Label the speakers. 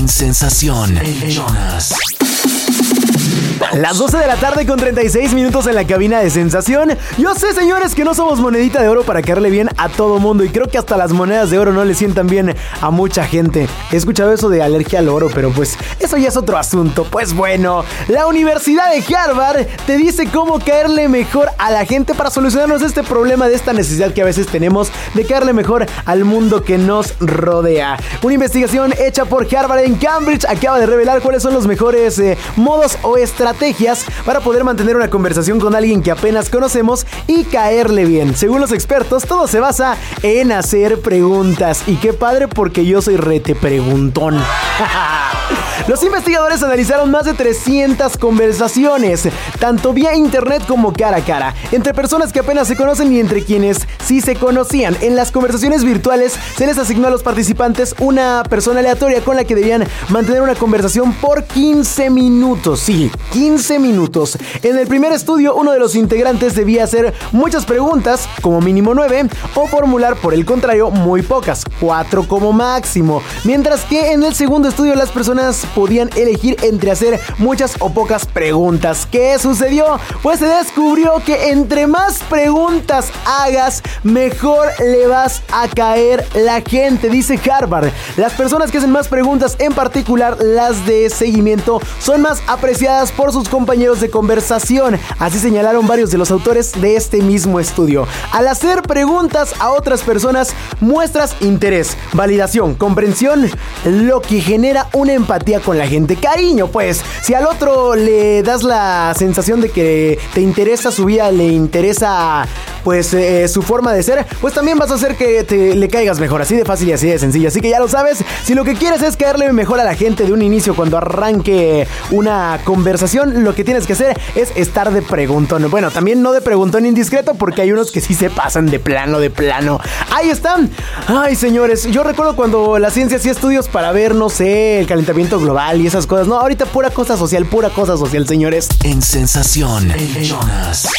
Speaker 1: En Sensación, el Jonas.
Speaker 2: Las 12 de la tarde con 36 minutos en la cabina de sensación. Yo sé, señores, que no somos monedita de oro para caerle bien a todo mundo y creo que hasta las monedas de oro no le sientan bien a mucha gente. He escuchado eso de alergia al oro, pero pues eso ya es otro asunto. Pues bueno, la Universidad de Harvard te dice cómo caerle mejor a la gente para solucionarnos este problema de esta necesidad que a veces tenemos de caerle mejor al mundo que nos rodea. Una investigación hecha por Harvard en Cambridge acaba de revelar cuáles son los mejores eh, modos o estrategias para poder mantener una conversación con alguien que apenas conocemos y caerle bien. Según los expertos, todo se basa en hacer preguntas. Y qué padre porque yo soy rete preguntón. Los investigadores analizaron más de 300 conversaciones, tanto vía internet como cara a cara, entre personas que apenas se conocen y entre quienes sí se conocían. En las conversaciones virtuales se les asignó a los participantes una persona aleatoria con la que debían mantener una conversación por 15 minutos. Sí, 15 minutos. En el primer estudio, uno de los integrantes debía hacer muchas preguntas, como mínimo 9, o formular por el contrario muy pocas, 4 como máximo. Mientras que en el segundo estudio las personas podían elegir entre hacer muchas o pocas preguntas. ¿Qué sucedió? Pues se descubrió que entre más preguntas hagas, mejor le vas a caer la gente, dice Harvard. Las personas que hacen más preguntas, en particular las de seguimiento, son más apreciadas por sus compañeros de conversación. Así señalaron varios de los autores de este mismo estudio. Al hacer preguntas a otras personas, muestras interés, validación, comprensión, lo que genera una empatía con la gente. Cariño, pues, si al otro le das la sensación de que te interesa su vida, le interesa pues eh, su forma de ser, pues también vas a hacer que te, le caigas mejor, así de fácil y así de sencillo. Así que ya lo sabes, si lo que quieres es caerle mejor a la gente de un inicio cuando arranque una conversación, lo que tienes que hacer es estar de preguntón. Bueno, también no de preguntón indiscreto porque hay unos que sí se pasan de plano, de plano. Ahí están. Ay, señores, yo recuerdo cuando la ciencia hacía estudios para ver, no sé, el calentamiento global y esas cosas. No, ahorita pura cosa social, pura cosa social, señores.
Speaker 1: En Sensación, Jonas.